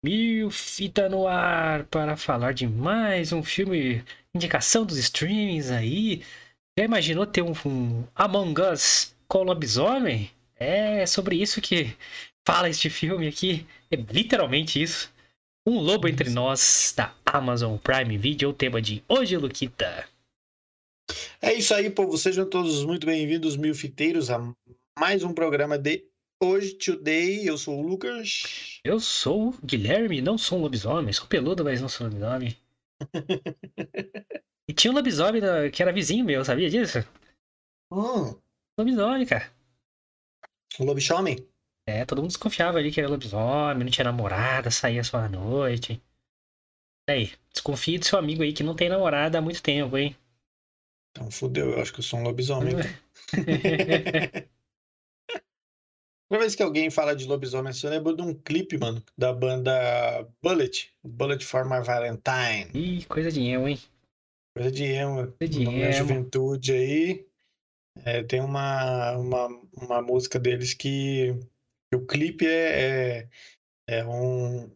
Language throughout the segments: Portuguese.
Mil fita no ar para falar de mais um filme, indicação dos streamings aí. Já imaginou ter um, um Among Us com lobisomem? É sobre isso que fala este filme aqui. É literalmente isso. Um Lobo Entre Nós, da Amazon Prime Video, o tema de hoje, Luquita. É isso aí, povo. Sejam todos muito bem-vindos, mil fiteiros, a mais um programa de Hoje, today, eu sou o Lucas. Eu sou o Guilherme, não sou um lobisomem. Sou peludo, mas não sou lobisomem. e tinha um lobisomem que era vizinho meu, sabia disso? Hum. Lobisomem, cara. Um lobisomem? É, todo mundo desconfiava ali que era lobisomem, não tinha namorada, saía só à noite. Aí, desconfie do seu amigo aí que não tem namorada há muito tempo, hein? Então fudeu, eu acho que eu sou um lobisomem. Toda vez que alguém fala de lobisomem assim, eu lembro de um clipe, mano, da banda Bullet. Bullet for My Valentine. Ih, coisa de emo, hein? Coisa de emo. Coisa de emo. juventude aí. É, tem uma, uma, uma música deles que, que o clipe é, é, é um.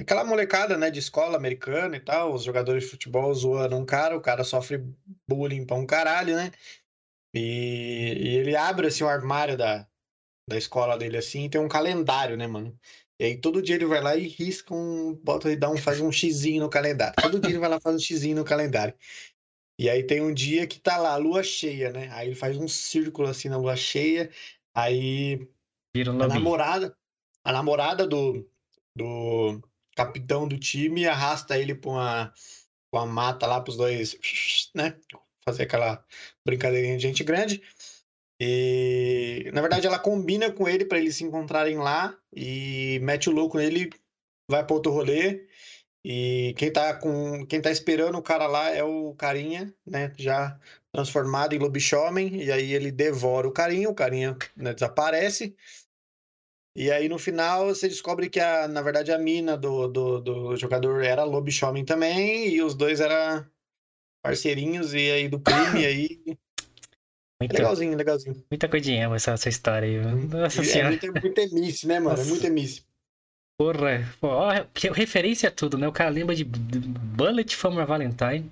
Aquela molecada, né, de escola americana e tal, os jogadores de futebol zoando um cara, o cara sofre bullying pra um caralho, né? E, e ele abre assim o armário da, da escola dele assim, tem um calendário, né, mano? E aí todo dia ele vai lá e risca um, bota e dá um, faz um xizinho no calendário. Todo dia ele vai lá e faz um xizinho no calendário. E aí tem um dia que tá lá, lua cheia, né? Aí ele faz um círculo assim na lua cheia, aí Vira um a namorada, a namorada do, do capitão do time arrasta ele pra uma, pra uma mata lá pros dois, né? Fazer aquela brincadeirinha de gente grande. E na verdade ela combina com ele pra eles se encontrarem lá e mete o louco nele, vai pra outro rolê. E quem tá com quem tá esperando o cara lá é o carinha, né, já transformado em lobisomem, e aí ele devora o carinha, o carinha né, desaparece. E aí no final você descobre que a, na verdade a mina do, do, do jogador era lobisomem também, e os dois eram parceirinhos e aí do crime, aí Legalzinho, legalzinho. muita emo essa, essa história aí. viu? Nossa É senhora. muito, muito emice, né, mano? É Nossa. muito emice. Porra. Pô, ó, referência a tudo, né? O cara lembra de Bullet for My Valentine.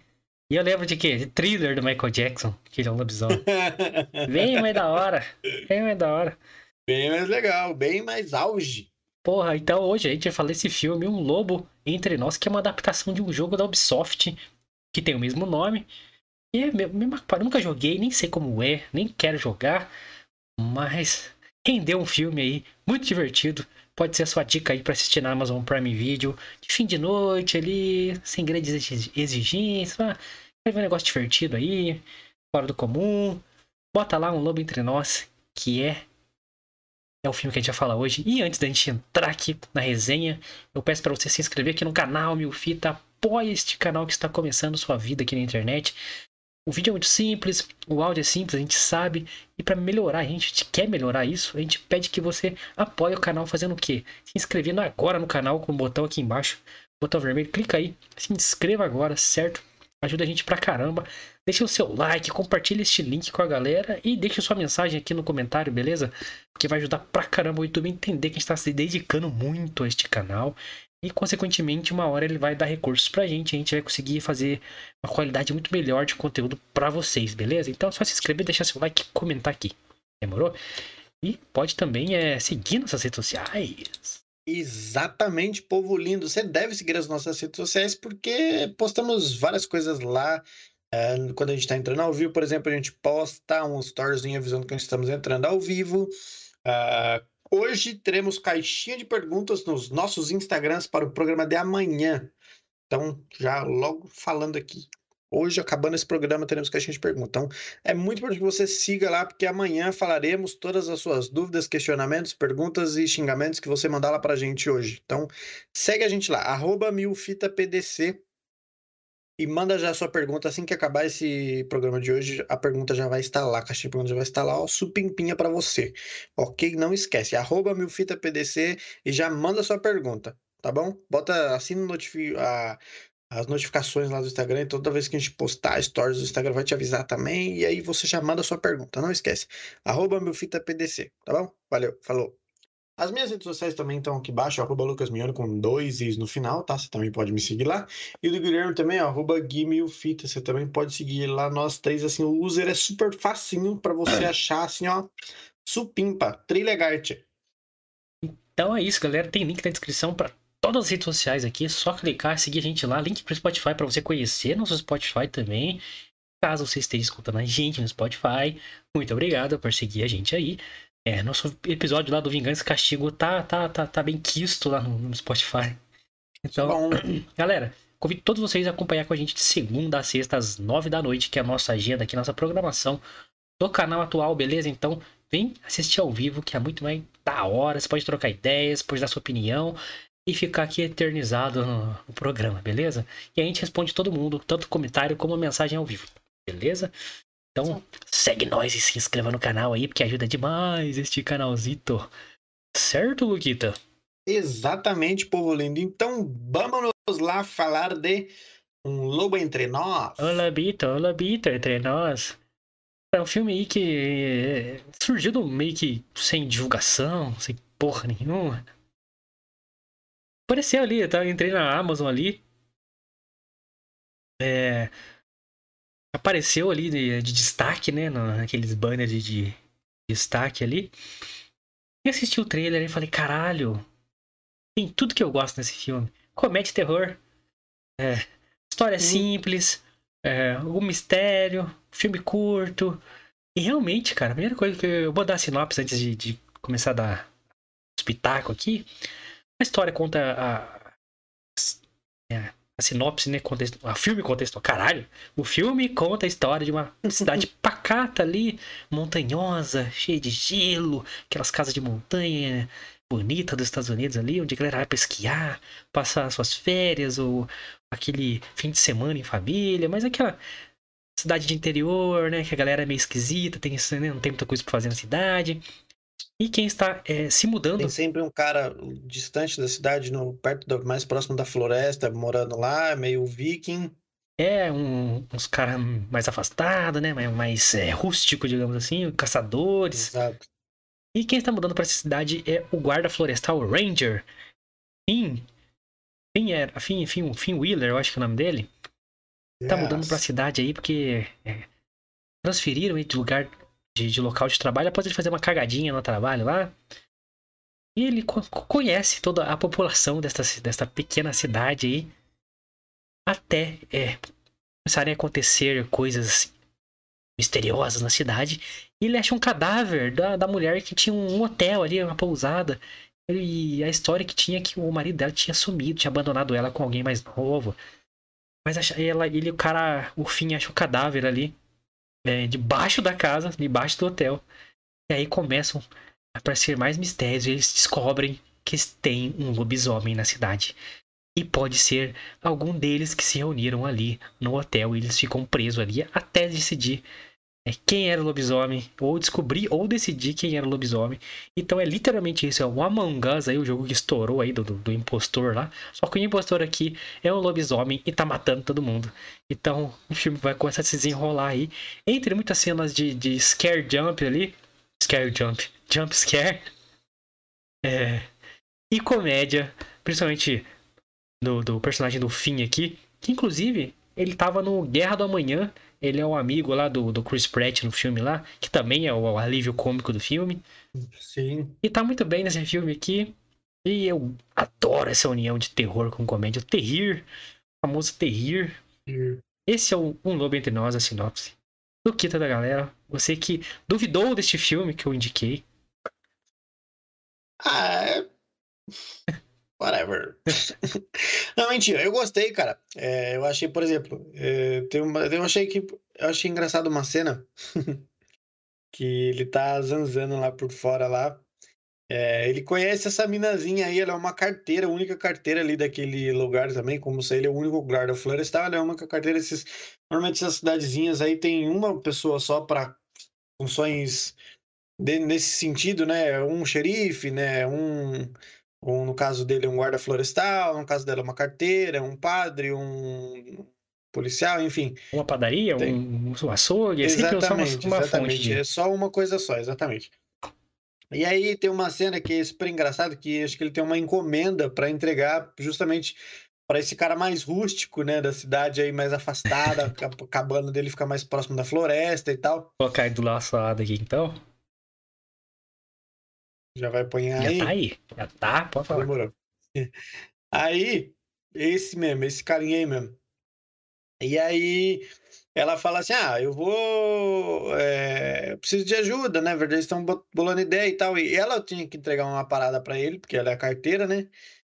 E eu lembro de quê? De thriller do Michael Jackson, que ele é um lobisomem. Bem mais da hora. Bem mais da hora. bem mais legal, bem mais auge. Porra, então hoje a gente vai falar desse filme, Um Lobo Entre Nós, que é uma adaptação de um jogo da Ubisoft, que tem o mesmo nome. E é me- nunca joguei, nem sei como é, nem quero jogar, mas rendeu um filme aí, muito divertido. Pode ser a sua dica aí pra assistir na Amazon Prime Video, de fim de noite ali, sem grandes exi- exigências. Ah, vai ver um negócio divertido aí, fora do comum. Bota lá Um Lobo Entre Nós, que é é o filme que a gente vai falar hoje. E antes da gente entrar aqui na resenha, eu peço para você se inscrever aqui no canal Mil Fita. Apoie este canal que está começando sua vida aqui na internet. O vídeo é muito simples, o áudio é simples, a gente sabe. E para melhorar, a gente quer melhorar isso, a gente pede que você apoie o canal fazendo o quê? Se inscrevendo agora no canal com o botão aqui embaixo, botão vermelho, clica aí, se inscreva agora, certo? Ajuda a gente pra caramba. Deixa o seu like, compartilha este link com a galera e deixa sua mensagem aqui no comentário, beleza? Porque vai ajudar pra caramba o YouTube a entender que a gente tá se dedicando muito a este canal. E, consequentemente, uma hora ele vai dar recursos pra gente. A gente vai conseguir fazer uma qualidade muito melhor de conteúdo pra vocês, beleza? Então é só se inscrever, deixar seu like comentar aqui. Demorou? E pode também é, seguir nossas redes sociais. Exatamente, povo lindo. Você deve seguir as nossas redes sociais porque postamos várias coisas lá. É, quando a gente está entrando ao vivo, por exemplo, a gente posta um storyzinho avisando que estamos entrando ao vivo. Ah, hoje teremos caixinha de perguntas nos nossos Instagrams para o programa de amanhã. Então, já logo falando aqui. Hoje, acabando esse programa, teremos caixinha de perguntas. Então, é muito importante que você siga lá, porque amanhã falaremos todas as suas dúvidas, questionamentos, perguntas e xingamentos que você mandar lá pra gente hoje. Então, segue a gente lá, milfitapdc e manda já a sua pergunta. Assim que acabar esse programa de hoje, a pergunta já vai estar lá, a caixinha de perguntas já vai estar lá, ó, supimpinha pra você. Ok? Não esquece, arroba milfitapdc e já manda a sua pergunta, tá bom? Bota, assina notifi a, as notificações lá do Instagram e toda vez que a gente postar stories do Instagram vai te avisar também. E aí você já manda a sua pergunta. Não esquece. Arroba milfitapdc, tá bom? Valeu, falou. As minhas redes sociais também estão aqui embaixo, arroba Lucas com dois is no final, tá? Você também pode me seguir lá. E do Guilherme também, arroba Guimilfita, você também pode seguir lá nós três, assim, o user é super facinho para você achar, assim, ó, supimpa, trilegarte. Então é isso, galera, tem link na descrição para todas as redes sociais aqui, é só clicar, seguir a gente lá, link pro Spotify para você conhecer nosso Spotify também. Caso você esteja escutando a gente no Spotify, muito obrigado por seguir a gente aí. É, nosso episódio lá do Vingança e Castigo tá, tá, tá, tá bem quisto lá no, no Spotify. Então, Bom. galera, convido todos vocês a acompanhar com a gente de segunda a sexta às nove da noite, que é a nossa agenda aqui, nossa programação do canal atual, beleza? Então, vem assistir ao vivo, que é muito mais da hora. Você pode trocar ideias, pode dar sua opinião e ficar aqui eternizado no, no programa, beleza? E a gente responde todo mundo, tanto comentário como mensagem ao vivo, beleza? Então, segue nós e se inscreva no canal aí, porque ajuda demais este canalzito. Certo, Luquita? Exatamente, povo lindo. Então, vamos lá falar de Um Lobo Entre Nós. O Lobito, o Lobito Entre Nós. É um filme aí que surgiu do meio que sem divulgação, sem porra nenhuma. Apareceu ali, eu entrei na Amazon ali. É, apareceu ali de, de destaque, né? Naqueles banners de, de destaque ali. E assisti o trailer e falei, caralho, tem tudo que eu gosto nesse filme. Comédia terror. É, história uhum. simples. É, um mistério. Filme curto. E realmente, cara, a primeira coisa que eu vou dar a sinopse antes de, de começar a dar espetáculo aqui. A história conta a, a, a sinopse, né? Contexto, a filme contexto, caralho. O filme conta a história de uma cidade pacata ali, montanhosa, cheia de gelo, aquelas casas de montanha bonita dos Estados Unidos ali, onde a galera vai pra esquiar, passar suas férias ou aquele fim de semana em família, mas aquela cidade de interior, né? Que a galera é meio esquisita, tem, né, não tem muita coisa pra fazer na cidade. E quem está é, se mudando. Tem sempre um cara distante da cidade, no, perto do, mais próximo da floresta, morando lá, meio viking. É, um, uns caras mais afastados, né? Mais, mais é, rústico, digamos assim, caçadores. Exato. E quem está mudando para essa cidade é o guarda florestal Ranger. Finn. Finn, era, Finn, Finn, Finn Wheeler, eu acho que é o nome dele. Yes. Tá mudando para a cidade aí porque é, transferiram ele de lugar de, de, local de trabalho após ele fazer uma cagadinha no trabalho lá. E ele co conhece toda a população desta, desta pequena cidade aí. Até é, começarem a acontecer coisas misteriosas na cidade. E ele acha um cadáver da, da mulher que tinha um hotel ali, uma pousada. E a história que tinha é que o marido dela tinha sumido, tinha abandonado ela com alguém mais novo. Mas ela, ele, o cara, o fim, acha o cadáver ali é, debaixo da casa, debaixo do hotel. E aí começam a aparecer mais mistérios. E eles descobrem que tem um lobisomem na cidade. E pode ser algum deles que se reuniram ali no hotel e eles ficam presos ali até decidir quem era o lobisomem, ou descobrir ou decidir quem era o lobisomem. Então é literalmente isso, é o Among Us aí, o jogo que estourou aí do, do, do, impostor lá. Só que o impostor aqui é um lobisomem e tá matando todo mundo. Então o filme vai começar a se desenrolar aí. Entre muitas cenas de, de scare jump ali. Scare jump. Jump scare. É, e comédia, principalmente do, do personagem do Finn aqui. Que inclusive ele tava no Guerra do Amanhã ele é um amigo lá do, do Chris Pratt no filme lá, que também é o alívio cômico do filme. Sim. E tá muito bem nesse filme aqui. E eu adoro essa união de terror com comédia. O terrir, o famoso terrir. Esse é o Um Lobo Entre Nós, a sinopse. Do Kita da galera. Você que duvidou deste filme que eu indiquei. Ah, é... Whatever. não, mentira, eu gostei, cara. É, eu achei, por exemplo, é, tem uma, eu achei que eu achei engraçado uma cena que ele tá zanzando lá por fora lá. É, ele conhece essa minazinha aí, ela é uma carteira, a única carteira ali daquele lugar também, como se ele é o único lugar da florestal, ela é uma carteira esses, normalmente essas cidadezinhas aí tem uma pessoa só para funções de, nesse sentido, né? Um xerife, né? Um um, no caso dele, um guarda florestal, no caso dela, uma carteira, um padre, um policial, enfim. Uma padaria, tem... um, um açougue, é exatamente, uma, uma exatamente. Fonte. É só uma coisa só, exatamente. E aí tem uma cena que é super engraçada, que acho que ele tem uma encomenda para entregar justamente para esse cara mais rústico, né, da cidade aí mais afastada, a cabana dele fica mais próximo da floresta e tal. Vou colocar do laçado aqui então. Já vai Já aí. tá aí. Já tá, pode falar. Demorou. Aí, esse mesmo, esse carinha aí mesmo. E aí ela fala assim: Ah, eu vou. é, eu preciso de ajuda, né? Na verdade, eles estão bo- bolando ideia e tal. E ela tinha que entregar uma parada pra ele, porque ela é a carteira, né?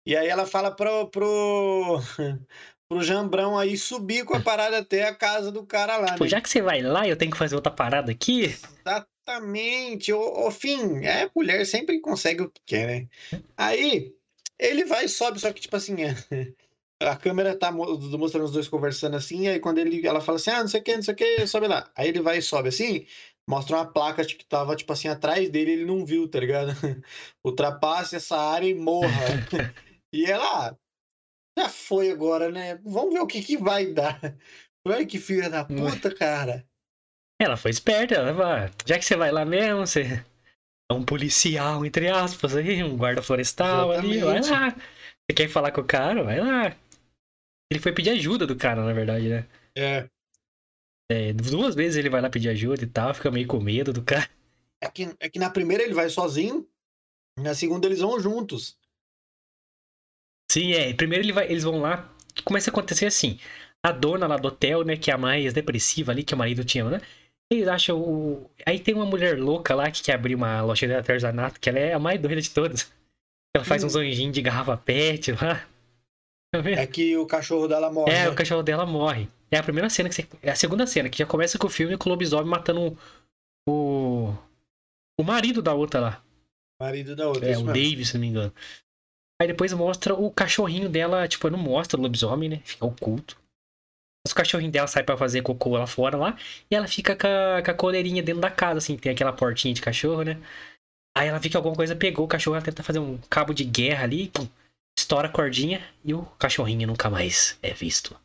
E aí ela fala pro, pro, pro Jambrão aí subir com a parada até a casa do cara lá, Pô, né? já que você vai lá, eu tenho que fazer outra parada aqui. Exatamente. O, o fim, é, mulher sempre consegue o que quer, né? Aí ele vai e sobe, só que tipo assim, é, a câmera tá mo- mostrando os dois conversando assim, aí quando ele, ela fala assim, ah, não sei o que, não sei o que, sobe lá. Aí ele vai e sobe assim, mostra uma placa que tava tipo assim atrás dele, ele não viu, tá ligado? Ultrapasse essa área e morra. e ela, ah, já foi agora, né? Vamos ver o que que vai dar. Olha que filha da puta, cara. Ela foi esperta, ela vai, já que você vai lá mesmo, você é um policial, entre aspas, aí, um guarda florestal ali, vai Exatamente. lá. Você quer falar com o cara? Vai lá. Ele foi pedir ajuda do cara, na verdade, né? É. É, duas vezes ele vai lá pedir ajuda e tal, fica meio com medo do cara. É que, é que na primeira ele vai sozinho, na segunda eles vão juntos. Sim, é. Primeiro ele vai, eles vão lá. Começa a acontecer assim. A dona lá do hotel, né, que é a mais depressiva ali, que o marido tinha, né? Eles acham o. Aí tem uma mulher louca lá que quer abrir uma loja de artesanato, que ela é a mais doida de todas. Ela faz Hum. uns anjinhos de garrafa pet lá. Tá? É que o cachorro dela morre. É, né? o cachorro dela morre. É a primeira cena que você. É a segunda cena, que já começa com o filme com o lobisomem matando o. O marido da outra lá. marido da outra. É, o mesmo. Dave, se não me engano. Aí depois mostra o cachorrinho dela, tipo, não mostra o lobisomem, né? Fica oculto. Mas o cachorrinho dela sai pra fazer cocô lá fora lá. E ela fica com a, com a coleirinha dentro da casa, assim, tem aquela portinha de cachorro, né? Aí ela vê que alguma coisa pegou o cachorro, ela tenta fazer um cabo de guerra ali, pum, estoura a cordinha e o cachorrinho nunca mais é visto.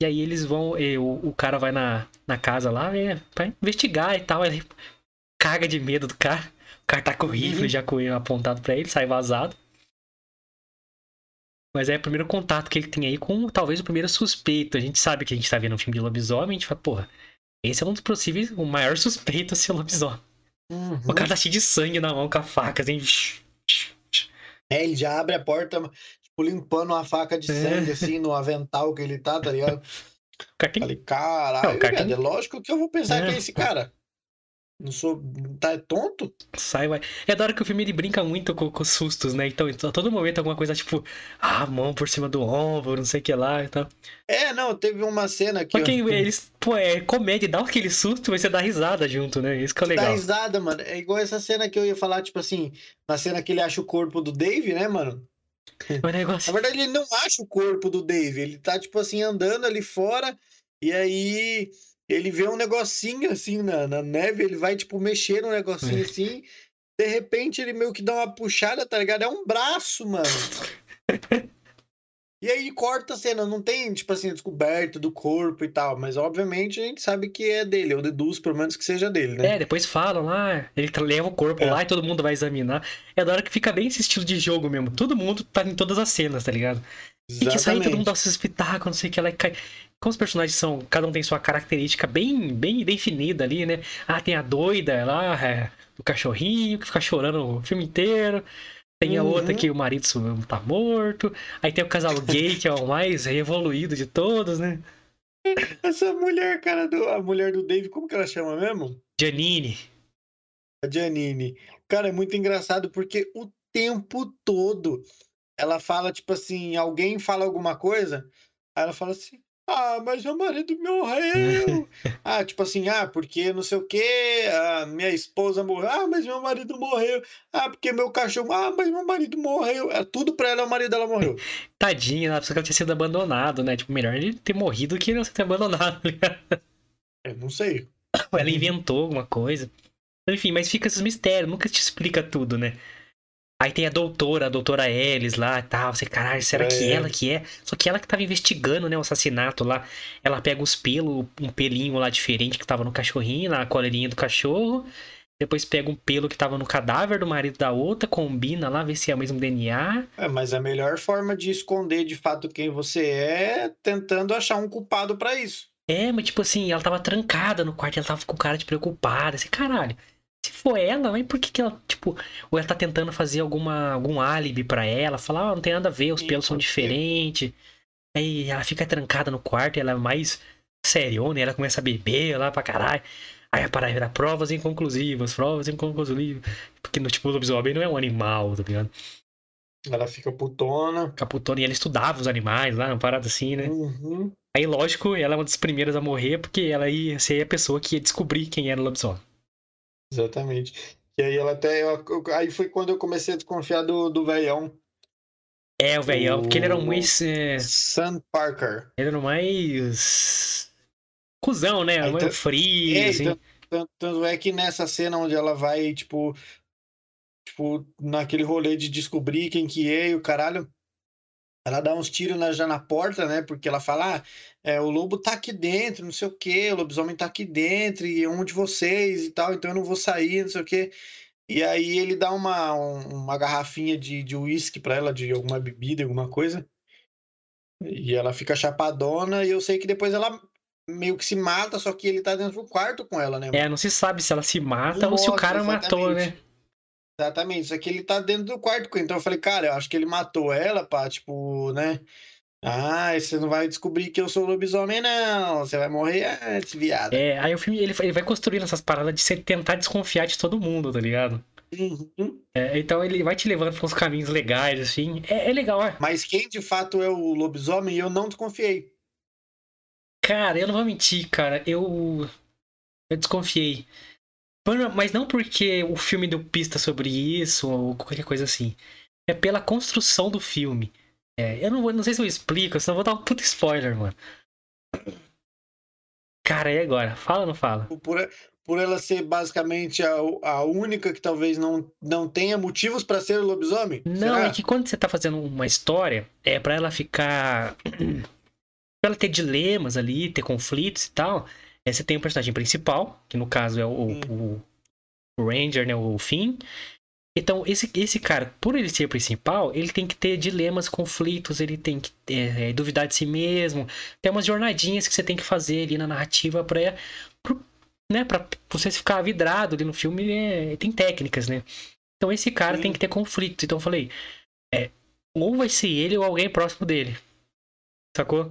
E aí eles vão, e o, o cara vai na, na casa lá é, pra investigar e tal. Ele caga de medo do cara. O cara tá com o rifle Uhum. já com ele apontado pra ele, sai vazado. Mas é o primeiro contato que ele tem aí com talvez o primeiro suspeito. A gente sabe que a gente tá vendo um filme de lobisomem, a gente fala, porra, esse é um dos possíveis, o maior suspeito a ser lobisomem. Uhum. O cara tá cheio de sangue na mão com a faca, assim. É, ele já abre a porta, tipo, limpando uma faca de É. sangue, assim, no avental que ele tá, tá ligado? O cara tem Falei, caralho, Não, cara tem- é lógico que eu vou pensar É. que é esse cara. Não sou. Tá tonto? sai, vai. É da hora que o filme ele brinca muito com, com sustos, né? Então, a todo momento alguma coisa tipo, ah, mão por cima do ombro, não sei o que lá e tal. É, não, teve uma cena que. Só que eu- eles, pô, é comédia, dá aquele susto, mas você dá risada junto, né? Isso que é Dá legal. risada, mano. É igual essa cena que eu ia falar, tipo assim, na cena que ele acha o corpo do Dave, né, mano? O negócio. Na verdade, ele não acha o corpo do Dave. Ele tá, tipo assim, andando ali fora. E aí ele vê um negocinho assim na, na neve. Ele vai, tipo, mexer no negocinho assim. De repente, ele meio que dá uma puxada, tá ligado? É um braço, mano. E aí corta a cena. Não tem, tipo assim, descoberta do corpo e tal. Mas, obviamente, a gente sabe que é dele. Eu deduzo, pelo menos, que seja dele, né? É, depois falam lá, ele leva o corpo É. lá e todo mundo vai examinar. É da hora que fica bem esse estilo de jogo mesmo. Todo mundo tá em todas as cenas, tá ligado? E que aí todo mundo dá seus espetáculos, não sei o que lá. e cai- Como os personagens são, cada um tem sua característica bem, bem definida ali, né? Ah, tem a doida lá, é, do cachorrinho, que fica chorando o filme inteiro. Tem a Uhum. outra que o marido tá morto. Aí tem o casal gay, que é o mais evoluído de todos, né? Essa mulher, cara, do, a mulher do Dave, como que ela chama mesmo? Janine. A Janine. Cara, é muito engraçado porque o tempo todo ela fala, tipo assim, alguém fala alguma coisa, aí ela fala assim. Ah, mas meu marido morreu. ah, tipo assim, ah, porque não sei o quê, ah, minha esposa morreu. Ah, mas meu marido morreu. Ah, porque meu cachorro. Ah, mas meu marido morreu. É, tudo pra ela, o marido dela morreu. Tadinha, ela pensou que ela tinha sido abandonado, né? Tipo, melhor ele ter morrido que não ter abandonado. ligado? Eu não sei. Ela inventou alguma coisa. Enfim, mas fica esses mistérios, nunca te explica tudo, né? Aí tem a doutora, a doutora Ellis lá e tal. Você, caralho, será que É. ela que é? Só que ela que tava investigando, né, o assassinato lá. Ela pega os pelos, um pelinho lá diferente que tava no cachorrinho, na coleirinha do cachorro. depois pega um pelo que tava no cadáver do marido da outra, combina lá, vê se é o mesmo DNA. É, mas a melhor forma de esconder de fato quem você é tentando achar um culpado para isso. É, mas tipo assim, ela tava trancada no quarto ela tava com cara de preocupada. Assim, caralho, se for ela, mas por que, que ela, tipo, ou ela tá tentando fazer alguma, algum álibi para ela, falar, ah, não tem nada a ver, os pelos são diferentes. Aí ela fica trancada no quarto e ela é mais seriona, e ela começa a beber lá pra caralho. Aí a parada era provas inconclusivas, provas inconclusivas. Porque no tipo, o lobisomem não é um animal, tá ligado? Ela fica putona. Fica putona e ela estudava os animais lá, uma parada assim, né? Uhum. Aí, lógico, ela é uma das primeiras a morrer, porque ela ia ser a pessoa que ia descobrir quem era o lobisomem. Exatamente. E aí ela até. Aí foi quando eu comecei a desconfiar do, do velhão. É, o velhão, porque ele era mais. É... Sam Parker. Ele era mais. Cusão, né? Era mais frio, é, assim. Tanto, tanto é que nessa cena onde ela vai, tipo. Tipo, naquele rolê de descobrir quem que é e o caralho. Ela dá uns tiros na, já na porta, né? Porque ela fala: ah, é, o lobo tá aqui dentro, não sei o quê, o lobisomem tá aqui dentro, e é um de vocês e tal, então eu não vou sair, não sei o quê. E aí ele dá uma, uma garrafinha de, de uísque pra ela, de alguma bebida, alguma coisa. E ela fica chapadona, e eu sei que depois ela meio que se mata, só que ele tá dentro do quarto com ela, né? É, não se sabe se ela se mata ou se o cara exatamente. matou, né? Exatamente, só que ele tá dentro do quarto. Então eu falei, cara, eu acho que ele matou ela, pá, tipo, né? Ah, você não vai descobrir que eu sou lobisomem, não. Você vai morrer antes, viado. É, aí o filme ele, ele vai construindo essas paradas de você tentar desconfiar de todo mundo, tá ligado? Uhum. É, então ele vai te levando para uns caminhos legais, assim. É, é legal, é. Mas quem de fato é o lobisomem, eu não desconfiei. Cara, eu não vou mentir, cara. Eu. Eu desconfiei. Mas não porque o filme deu pista sobre isso ou qualquer coisa assim. É pela construção do filme. É, eu não, vou, não sei se eu explico, senão eu vou dar um puto spoiler, mano. Cara, e agora? Fala ou não fala? Por, por ela ser basicamente a, a única que talvez não, não tenha motivos para ser lobisomem? Não, Será? é que quando você tá fazendo uma história, é para ela ficar. pra ela ter dilemas ali, ter conflitos e tal. É, você tem o personagem principal, que no caso é o, hum. o, o Ranger, né? O Finn. Então, esse, esse cara, por ele ser principal, ele tem que ter dilemas, conflitos, ele tem que é, é, duvidar de si mesmo. Tem umas jornadinhas que você tem que fazer ali na narrativa pra, pra, né, pra você ficar vidrado ali no filme. É, tem técnicas, né? Então, esse cara Sim. tem que ter conflitos. Então, eu falei, é, ou vai ser ele ou alguém próximo dele. Sacou?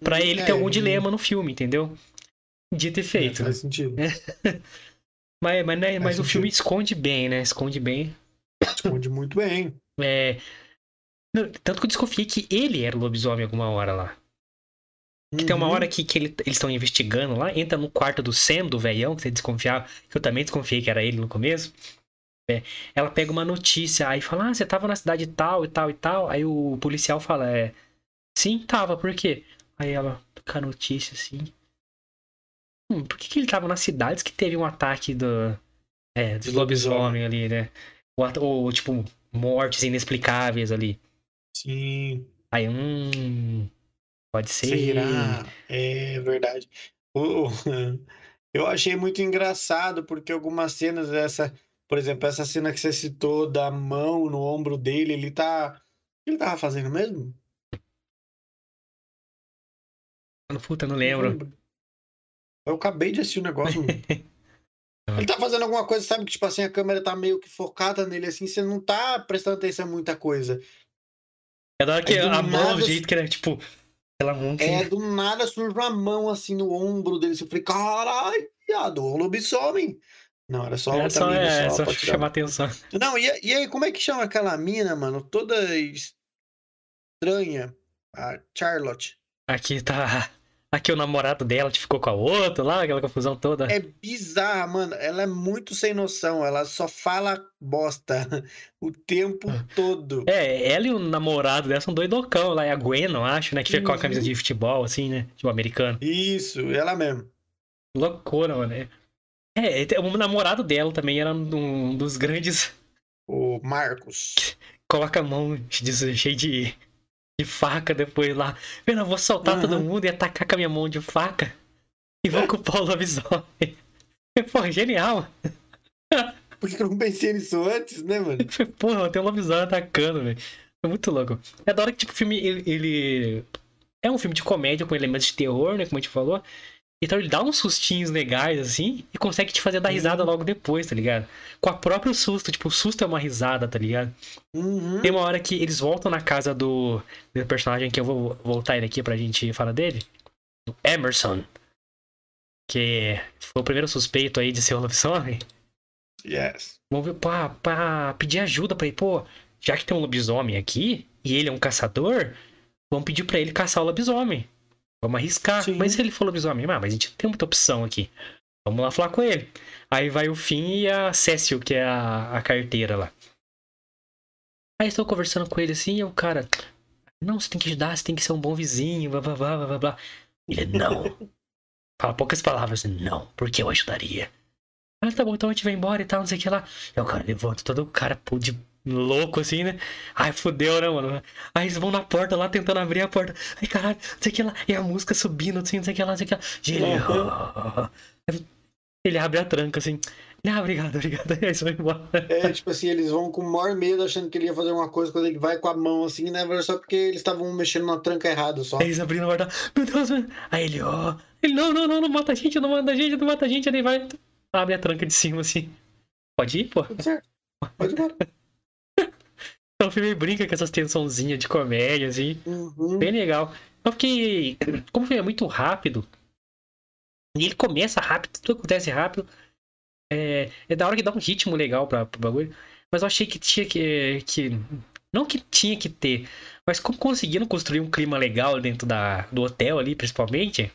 Pra ele ter algum dilema no filme, entendeu? Dito e feito. É, faz sentido. mas, mas, né, mas o filme esconde bem, né? Esconde bem. Esconde muito bem. É. Tanto que eu desconfiei que ele era o lobisomem alguma hora lá. Que uhum. tem uma uhum. hora que, que ele, eles estão investigando lá, entra no quarto do Sam, do velhão, que você desconfiava, que eu também desconfiei que era ele no começo. É, ela pega uma notícia, aí fala, ah, você tava na cidade tal e tal e tal. Aí o policial fala, é. Sim, tava, por quê? Aí ela, com a notícia assim. Hum, por que, que ele tava nas cidades que teve um ataque do, é, dos lobisomem ali, né? Ou, ou, tipo, mortes inexplicáveis ali. Sim. Aí, hum. Pode ser. Será? É verdade. Eu achei muito engraçado, porque algumas cenas dessa. Por exemplo, essa cena que você citou da mão no ombro dele, ele tá. O que ele tava fazendo mesmo? Puta, não lembro. Eu acabei de assistir o negócio. Ele tá fazendo alguma coisa, sabe que, tipo assim, a câmera tá meio que focada nele, assim, você não tá prestando atenção em muita coisa. É da hora que a mão, o jeito que era, tipo, aquela mão que... É, do nada surge uma mão, assim, no ombro dele, assim, eu falei, caralho, viado, o lobisomem. Não, era só... Era só, é, só, só chamar atenção. Não, e, e aí, como é que chama aquela mina, mano, toda estranha, a Charlotte? Aqui tá Aqui o namorado dela ficou com a outra lá, aquela confusão toda. É bizarra, mano. Ela é muito sem noção. Ela só fala bosta o tempo ah. todo. É, ela e o namorado dela são doidocão lá. É a Gwen, eu acho, né? Que fica com a uhum. camisa de futebol, assim, né? Tipo, americano. Isso, ela mesmo. Loucura, mano. É, é o namorado dela também era um dos grandes. O Marcos. Coloca a mão cheio de de faca depois lá. Eu vou soltar uhum. todo mundo e atacar com a minha mão de faca. E vou culpar o lobisomem. Pô, genial. Por que eu não pensei nisso antes, né, mano? Porra, tem um lobisomem atacando, velho. É muito louco. É da hora que, tipo, o filme, ele, ele, É um filme de comédia com elementos de terror, né? Como a gente falou. Então ele dá uns sustinhos legais, assim, e consegue te fazer dar risada uhum. logo depois, tá ligado? Com a próprio susto, tipo, o susto é uma risada, tá ligado? Uhum. Tem uma hora que eles voltam na casa do, do personagem, que eu vou voltar ele aqui pra gente falar dele. Do Emerson. Que foi o primeiro suspeito aí de ser o lobisomem. Yes. Vamos ver, pra, pra pedir ajuda pra ele, pô, já que tem um lobisomem aqui, e ele é um caçador, vamos pedir para ele caçar o lobisomem. Vamos arriscar. Sim. Mas se ele for lobisomem, ah, mas a gente tem muita opção aqui. Vamos lá falar com ele. Aí vai o Finn e a Cecil, que é a, a carteira lá. Aí estou conversando com ele assim, e o cara. Não, você tem que ajudar, você tem que ser um bom vizinho, blá blá blá blá blá. Ele, não. Fala poucas palavras, não, porque eu ajudaria. Ah, tá bom, então a gente vai embora e tal, não sei o que lá. Aí o cara levanta todo o cara pô, de louco assim, né? Ai, fodeu, né, mano? Aí eles vão na porta lá tentando abrir a porta. Ai, caralho, não sei o que lá. E a música subindo, assim, não sei o que lá, não sei o que lá. Gilio. Ele abre a tranca, assim. Ah, obrigado, obrigado. Aí eles vão embora. É, tipo assim, eles vão com o maior medo, achando que ele ia fazer uma coisa quando ele vai com a mão, assim, né? Só porque eles estavam mexendo na tranca errado só. Aí eles abrindo a porta. Meu Deus, mano. Aí ele, ó. Oh. Ele, não, não, não, não mata a gente, não mata a gente, não mata a gente. Aí ele vai, abre a tranca de cima, assim. Pode ir, pô? Tudo certo. Pode ir embora. Então o filme brinca com essas tensãozinhas de comédia, assim. Uhum. Bem legal. Só que, como o filme é muito rápido, e ele começa rápido, tudo acontece rápido, é, é da hora que dá um ritmo legal pra, pro bagulho. Mas eu achei que tinha que, que. Não que tinha que ter, mas como conseguiram construir um clima legal dentro da, do hotel ali, principalmente.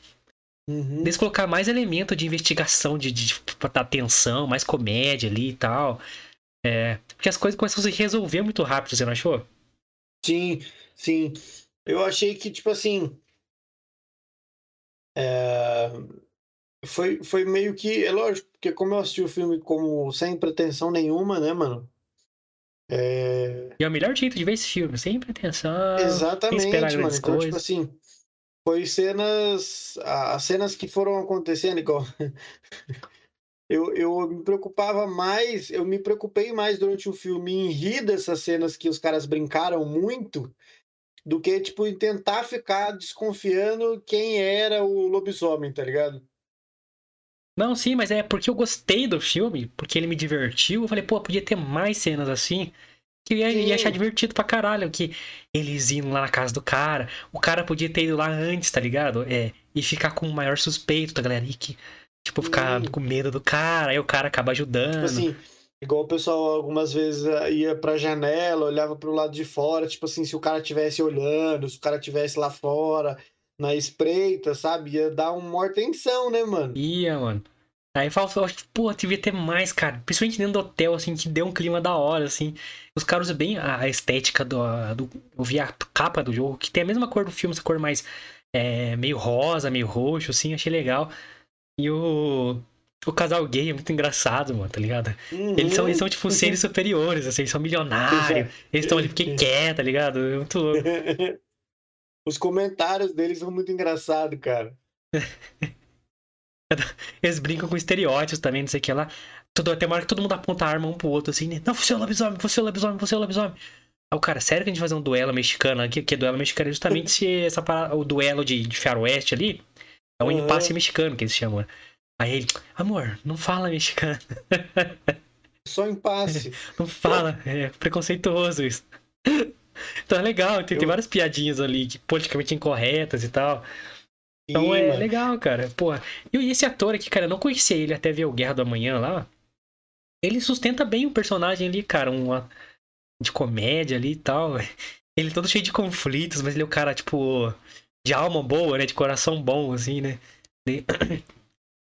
Uhum. Eles colocar mais elemento de investigação, de, de, de dar tensão, mais comédia ali e tal. É, porque as coisas começam a se resolver muito rápido, você não achou? Sim, sim. Eu achei que, tipo assim. É... Foi, foi meio que. É lógico, porque como eu assisti o filme como sem pretensão nenhuma, né, mano? É... E é o melhor jeito de ver esse filme, sem pretensão. Exatamente, sem esperar mano. Então, coisas. tipo assim. Foi cenas. As cenas que foram acontecendo, igual. eu, eu me preocupava mais, eu me preocupei mais durante o filme em rir dessas cenas que os caras brincaram muito, do que, tipo, em tentar ficar desconfiando quem era o lobisomem, tá ligado? Não, sim, mas é porque eu gostei do filme, porque ele me divertiu. Eu falei, pô, podia ter mais cenas assim. Que eu ia, ia, achar divertido pra caralho. Que eles iam lá na casa do cara. O cara podia ter ido lá antes, tá ligado? É, e ficar com o maior suspeito da galera. E que Tipo, ficar hum. com medo do cara, aí o cara acaba ajudando. Tipo assim, igual o pessoal algumas vezes eh, ia pra janela, olhava pro lado de fora, tipo assim, se o cara tivesse olhando, se o cara tivesse lá fora, na espreita, sabe? Ia dar uma maior tensão, né, mano? Ia, mano. Aí faltou, pô, devia ter mais, cara. Principalmente dentro do hotel, assim, que deu um clima da hora, assim. Os caras usam bem a estética do, do. Eu vi a capa do jogo, que tem a mesma cor do filme, essa cor mais. É, meio rosa, meio roxo, assim, achei legal. E o, o casal gay é muito engraçado, mano, tá ligado? Uhum. Eles, são, eles são, tipo, seres superiores, assim, eles são milionários. Eles estão ali porque quer, tá ligado? É muito louco. Os comentários deles são muito engraçados, cara. Eles brincam com estereótipos também, não sei o que lá. Tudo, até uma hora que todo mundo aponta a arma um pro outro, assim, né? Não, você é o lobisomem, você é o lobisomem, você é o lobisomem. Aí o cara, sério que a gente vai fazer um duelo mexicano aqui? Que duelo mexicano é justamente essa, o duelo de, de faroeste ali. É um uhum. impasse mexicano que eles chamam. Aí ele, amor, não fala mexicano. Só impasse. Não fala, é preconceituoso isso. Então é legal, tem, Eu... tem várias piadinhas ali, que politicamente incorretas e tal. Então Sim, é mano. legal, cara. Porra. E esse ator aqui, cara, eu não conhecia ele até ver o Guerra do Amanhã lá. Ele sustenta bem o personagem ali, cara, uma de comédia ali e tal. Ele é todo cheio de conflitos, mas ele é o cara, tipo, de alma boa, né? De coração bom, assim, né?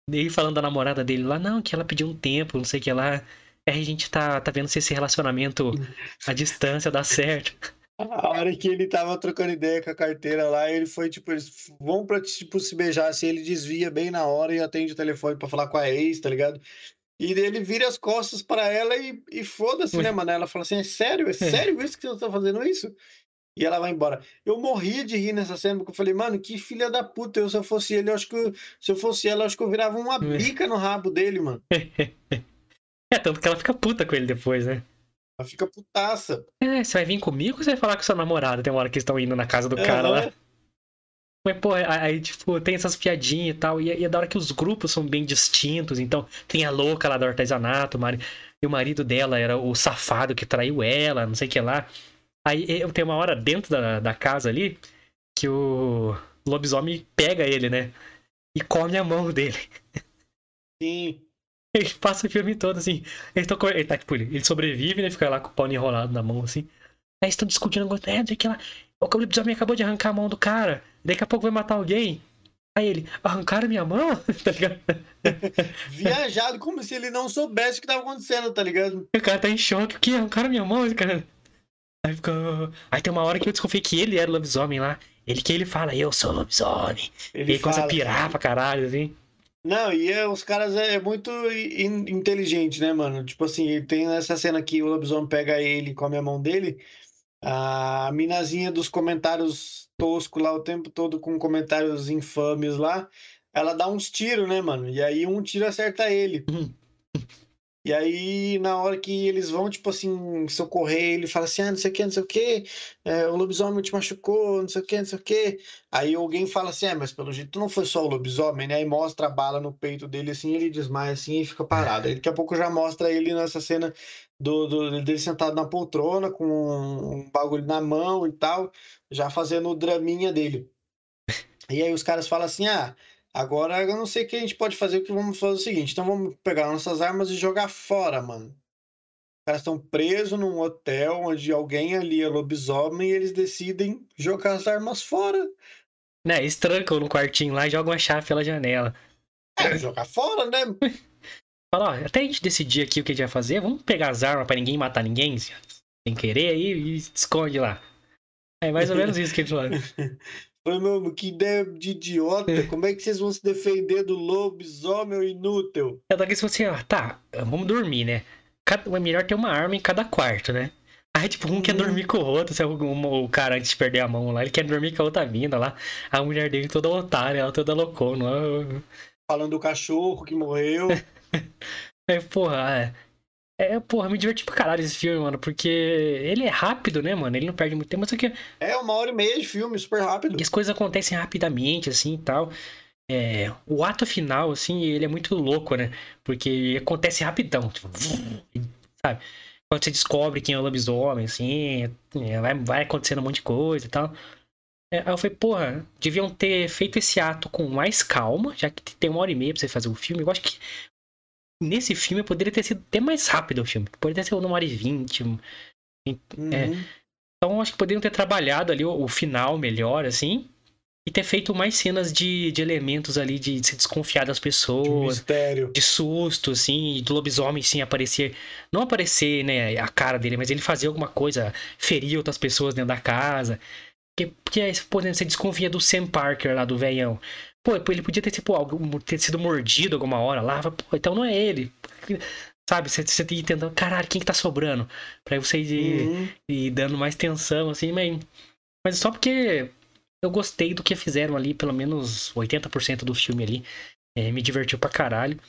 Daí falando da namorada dele lá, não, que ela pediu um tempo, não sei o que lá. Aí a gente tá, tá vendo se esse relacionamento à distância dá certo. A hora que ele tava trocando ideia com a carteira lá, ele foi tipo, eles vão pra tipo, se beijar, assim, ele desvia bem na hora e atende o telefone para falar com a ex, tá ligado? E ele vira as costas para ela e, e foda-se, né, mano? Ela fala assim: é sério? É sério isso que você tá fazendo isso? E ela vai embora. Eu morria de rir nessa cena, porque eu falei, mano, que filha da puta. Eu, se eu fosse ele, eu acho que eu, se eu fosse ela, eu acho que eu virava uma bica no rabo dele, mano. É, tanto que ela fica puta com ele depois, né? Ela fica putaça. É, você vai vir comigo ou você vai falar com sua namorada? Tem uma hora que eles estão indo na casa do cara lá. Mas, pô, aí, tipo, tem essas piadinhas e tal. E, e é da hora que os grupos são bem distintos. Então, tem a louca lá do artesanato, Mari, e o marido dela era o safado que traiu ela, não sei o que lá. Aí eu tenho uma hora dentro da, da casa ali que o lobisomem pega ele, né? E come a mão dele. Sim. Ele passa o filme todo, assim. Ele, tá, ele, tá, tipo, ele sobrevive, né? Fica lá com o pau enrolado na mão, assim. Aí estão discutindo, é, não sei que lá. O lobisomem acabou de arrancar a mão do cara. Daqui a pouco vai matar alguém. Aí ele, arrancaram minha mão? tá ligado? Viajado, como se ele não soubesse o que tava acontecendo, tá ligado? O cara tá em choque, o que? Arrancaram minha mão, cara. Aí, fica... Aí tem uma hora que eu desconfiei que ele era o lobisomem lá. Ele que ele fala, eu sou lobisomem. Ele e aí começa a pirar pra caralho, assim. Não, e é, os caras é, é muito in, inteligente, né, mano? Tipo assim, tem essa cena que o lobisomem pega ele e come a mão dele. A minazinha dos comentários tosco lá o tempo todo com comentários infames lá, ela dá uns tiros, né, mano? E aí um tiro acerta ele. Uhum. E aí, na hora que eles vão, tipo assim, socorrer, ele fala assim: ah, não sei o que, não sei o que, é, o lobisomem te machucou, não sei o que, não sei o que. Aí alguém fala assim: é, mas pelo jeito não foi só o lobisomem, né? Aí mostra a bala no peito dele, assim, ele desmaia assim e fica parado. Aí daqui a pouco já mostra ele nessa cena do, do dele sentado na poltrona, com um bagulho na mão e tal, já fazendo o draminha dele. E aí os caras falam assim: ah Agora eu não sei o que a gente pode fazer, porque vamos fazer o seguinte: então vamos pegar nossas armas e jogar fora, mano. Os caras estão presos num hotel onde alguém ali é lobisomem e eles decidem jogar as armas fora. Né, eles trancam no quartinho lá e jogam a chave pela janela. É, jogar fora, né? Fala, ó, até a gente decidir aqui o que a gente vai fazer, vamos pegar as armas para ninguém matar ninguém, sem querer aí, e esconde lá. É mais ou menos isso que eles fazem. Falei, meu, que ideia de idiota. É. Como é que vocês vão se defender do lobisomem inútil? É daqui se assim, ó, tá, vamos dormir, né? é melhor ter uma arma em cada quarto, né? Aí, tipo, um quer uhum. dormir com o outro, se é o, o cara antes de perder a mão lá, ele quer dormir com a outra mina lá. A mulher dele toda otária, ela toda loucona. Falando do cachorro que morreu. Aí, porra, é. Porra, me diverti pra caralho esse filme, mano, porque ele é rápido, né, mano? Ele não perde muito tempo, mas aqui. É uma hora e meia de filme, super rápido. E as coisas acontecem rapidamente, assim e tal. É, o ato final, assim, ele é muito louco, né? Porque acontece rapidão, tipo, sabe? Quando você descobre quem é o lobisomem, assim, é, vai, vai acontecendo um monte de coisa e tal. É, aí eu falei, porra, deviam ter feito esse ato com mais calma, já que tem uma hora e meia pra você fazer o filme. Eu acho que nesse filme poderia ter sido até mais rápido o filme. Poderia ter sido uma hora e vinte. Uhum. É. Então acho que poderiam ter trabalhado ali o, o, final melhor, assim. E ter feito mais cenas de, de elementos ali de, de se desconfiar das pessoas. De mistério. De susto, assim, do lobisomem, sim, aparecer. Não aparecer, né, a cara dele, mas ele fazer alguma coisa, ferir outras pessoas dentro da casa. Porque, porque por exemplo, você desconfia do Sam Parker lá, do velhão. Pô, ele podia ter, tipo, algo, ter sido mordido alguma hora lá. Pô, então não é ele. Sabe, você, você tem que tentar, caralho, quem que tá sobrando? Pra você ir, uhum. ir dando mais tensão, assim, mas, mas só porque eu gostei do que fizeram ali, pelo menos 80% do filme ali. É, me divertiu pra caralho.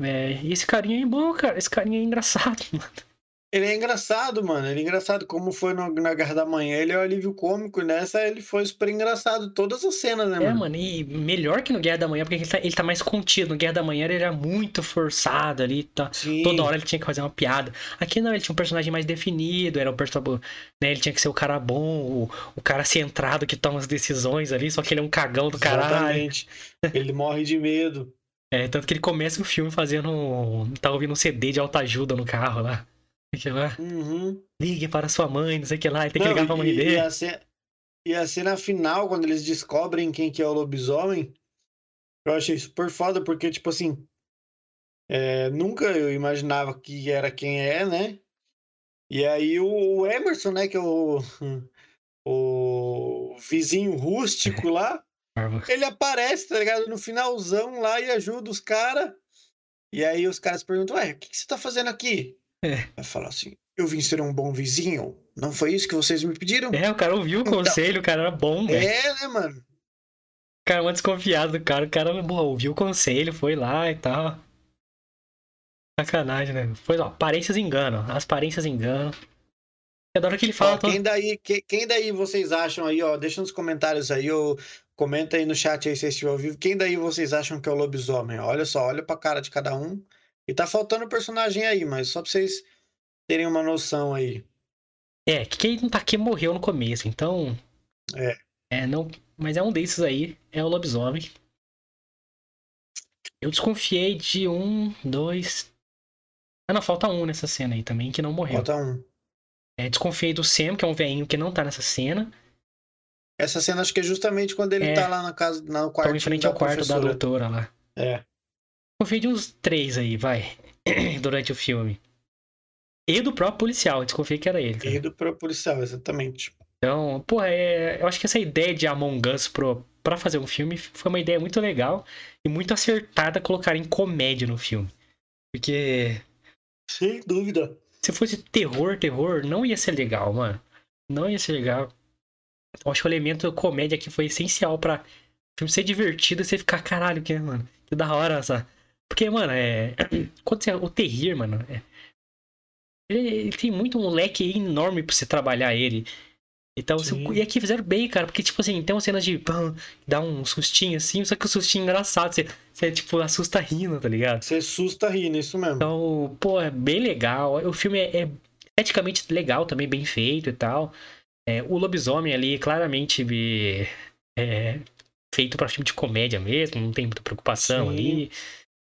É, e esse carinha é bom, cara. Esse carinha é engraçado, mano. Ele é engraçado, mano. Ele é engraçado. Como foi no, na Guerra da Manhã, ele é o alívio cômico. Nessa, ele foi super engraçado. Todas as cenas, né, é, mano? É, mano. E melhor que no Guerra da Manhã, porque ele tá, ele tá mais contido. No Guerra da Manhã, ele era muito forçado ali. Tá, toda hora ele tinha que fazer uma piada. Aqui não, ele tinha um personagem mais definido. Era um personagem. Né, ele tinha que ser o cara bom, o, o cara centrado que toma as decisões ali. Só que ele é um cagão do caralho. Exatamente. ele morre de medo. É, tanto que ele começa o filme fazendo. Tá ouvindo um CD de alta ajuda no carro lá que lá. Uhum. Ligue para sua mãe, não sei o que lá, e tem que ligar pra mãe dele. E a, cena, e a cena final, quando eles descobrem quem que é o lobisomem, eu achei super foda, porque, tipo assim, é, nunca eu imaginava que era quem é, né? E aí o, o Emerson, né, que é o, o vizinho rústico lá, ele aparece, tá ligado? No finalzão lá e ajuda os caras. E aí os caras perguntam, ué, o que, que você tá fazendo aqui? É. Vai falar assim: eu vim ser um bom vizinho. Não foi isso que vocês me pediram? É, o cara ouviu o então, conselho, o cara era bom, velho. É, né, mano? O cara é uma desconfiado do cara, o cara ouviu o conselho, foi lá e tal. Sacanagem, né? Pois, ó, aparências enganam. As aparências enganam. Eu adoro que ele fala. Ó, quem, daí, que- quem daí vocês acham aí, ó? Deixa nos comentários aí, ou comenta aí no chat aí se estiver ao vivo. Quem daí vocês acham que é o lobisomem? Olha só, olha pra cara de cada um. E tá faltando personagem aí, mas só pra vocês terem uma noção aí. É, que quem não tá aqui morreu no começo, então. É. É, não. Mas é um desses aí, é o lobisomem. Eu desconfiei de um, dois. Ah, não, falta um nessa cena aí também, que não morreu. Falta um. É, desconfiei do Sam, que é um velhinho que não tá nessa cena. Essa cena acho que é justamente quando ele É. tá lá na casa, no quarto Estão em frente ao quarto da doutora lá. É. Desconfiei de uns três aí, vai. Durante o filme. E do próprio policial, desconfiei que era ele. tá? E do pro policial, exatamente. Então, pô, é, eu acho que essa ideia de Among Us pro, pra fazer um filme foi uma ideia muito legal e muito acertada colocar em comédia no filme. Porque Sem dúvida. se fosse terror, terror, não ia ser legal, mano. Não ia ser legal. Eu acho que o elemento comédia aqui foi essencial pra o filme ser divertido e você ficar, caralho, que, mano, que da hora essa. Porque, mano, é. Quando você, o terrir, mano, é- ele, ele tem muito um leque enorme pra você trabalhar ele. Então, você- e aqui fizeram bem, cara, porque, tipo assim, tem umas cenas de pam, dá um sustinho assim, só que o sustinho é engraçado, você, você tipo, assusta rindo, tá ligado? Você assusta rindo, isso mesmo. Então, pô, é bem legal. O filme é, é esteticamente legal também, bem feito e tal. É, o lobisomem ali, claramente, é, é feito pra filme de comédia mesmo, não tem muita preocupação Sim. ali.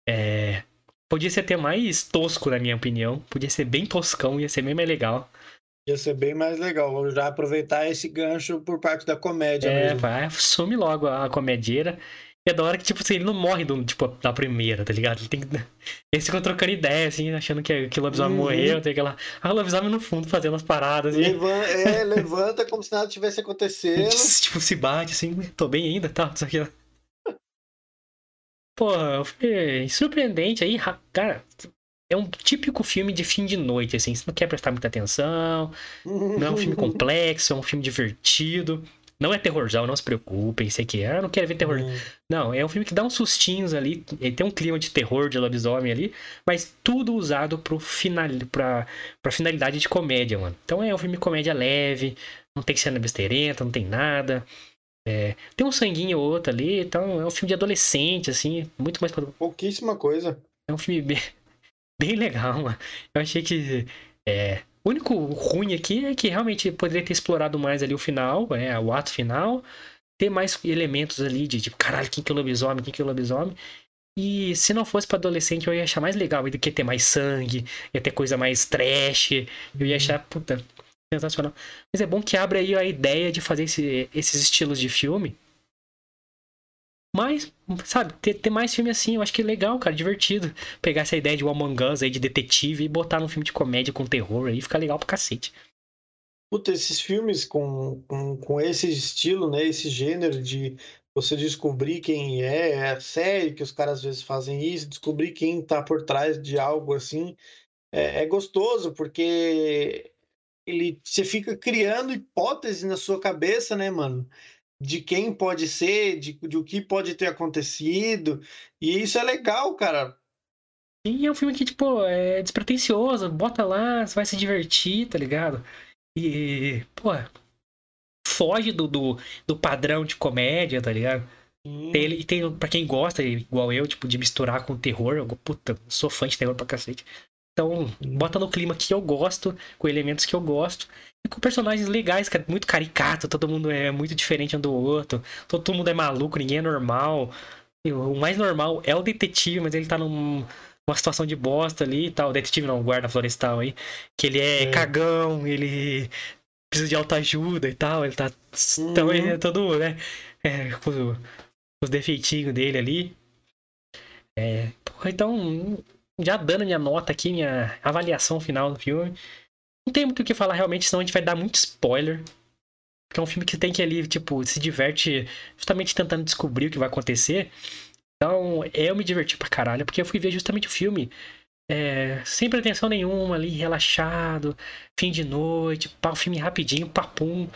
É, podia ser até mais tosco, na minha opinião. Podia ser bem toscão, ia ser bem mais legal. Ia ser bem mais legal. Vou já aproveitar esse gancho por parte da comédia É, mesmo. vai, some logo a comedieira. E é da hora que, tipo assim, ele não morre do, tipo, da primeira, tá ligado? Ele tem que... Eles ficam trocando ideia, assim, achando que, que o lobisomem Uhum. morreu, tem aquela. Ah, o lobisomem no fundo fazendo as paradas. E... Levan- é, levanta como se nada tivesse acontecendo. tipo, se bate assim, tô bem ainda, tá? Isso Pô, foi surpreendente aí, ra- cara. É um típico filme de fim de noite, assim. Você não quer prestar muita atenção. Não é um filme complexo, é um filme divertido. Não é terrorzão, não se preocupem. Sei que, ah, não quero ver terror. Hum, Não, é um filme que dá uns sustinhos ali, ele tem um clima de terror, de lobisomem ali, mas tudo usado pro final, pra, pra finalidade de comédia, mano. Então é um filme de comédia leve, não tem cena besteirenta, não tem nada. É, tem um sanguinho ou outro ali, então é um filme de adolescente, assim, muito mais. Pouquíssima coisa. É um filme bem, bem legal, mano. Eu achei que. É, o único ruim aqui é que realmente poderia ter explorado mais ali o final, é, o ato final. Ter mais elementos ali de tipo, caralho, quem que é o lobisomem, quem que é o lobisomem. E se não fosse pra adolescente, eu ia achar mais legal do que ter mais sangue, ia ter coisa mais trash. Eu ia achar, puta, sensacional. Mas é bom que abre aí a ideia de fazer esse- esses estilos de filme. Mas, sabe, ter, ter mais filme assim, eu acho que é legal, cara, divertido. Pegar essa ideia de Among Us aí de detetive e botar num filme de comédia com terror aí, fica legal pra cacete. Puta, esses filmes com, com, com esse estilo, né? Esse gênero de você descobrir quem é, é a série que os caras às vezes fazem isso, descobrir quem tá por trás de algo assim, é, é gostoso, porque ele, você fica criando hipóteses na sua cabeça, né, mano? De quem pode ser, de, de o que pode ter acontecido, e isso é legal, cara. E é um filme que, tipo, é despretensioso, bota lá, você vai se divertir, tá ligado? E, pô, foge do, do, do padrão de comédia, tá ligado? Tem, ele- e tem, pra quem gosta, igual eu, tipo, de misturar com terror, eu, puta, sou fã de terror pra cacete. Então, bota no clima que eu gosto, com elementos que eu gosto, e com personagens legais, cara, muito caricato, todo mundo é muito diferente um do outro, todo mundo é maluco, ninguém é normal. O mais normal é o detetive, mas ele tá num- numa situação de bosta ali e tal. Detetive não, guarda florestal aí. Que ele é, É. cagão, ele precisa de autoajuda e tal, ele tá. Então Uhum. ele é todo, né? É, com os defeitinhos dele ali. É, porra, então, já dando minha nota aqui, minha avaliação final do filme. Não tem muito o que falar realmente, senão a gente vai dar muito spoiler. Porque é um filme que tem que ali, tipo, se diverte justamente tentando descobrir o que vai acontecer. Então, eu me diverti pra caralho, porque eu fui ver justamente o filme é, sem pretensão nenhuma, ali, relaxado, fim de noite, pá, o filme rapidinho, papum.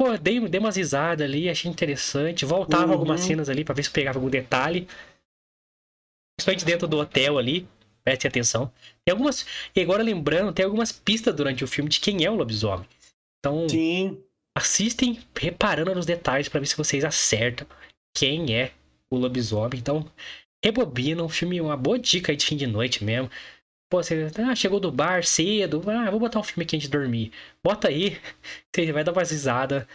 Pô, dei, dei umas risadas ali, achei interessante. Voltava Uhum. algumas cenas ali pra ver se pegava algum detalhe. Principalmente dentro do hotel ali. Prestem atenção. Tem algumas. E agora lembrando, tem algumas pistas durante o filme de quem é o lobisomem. Então, Sim. assistem reparando nos detalhes para ver se vocês acertam quem é o lobisomem. Então, rebobina um filme, uma boa dica aí de fim de noite mesmo. Pô, você ah, chegou do bar cedo, ah, vou botar um filme aqui antes de dormir. Bota aí, você vai dar uma risada.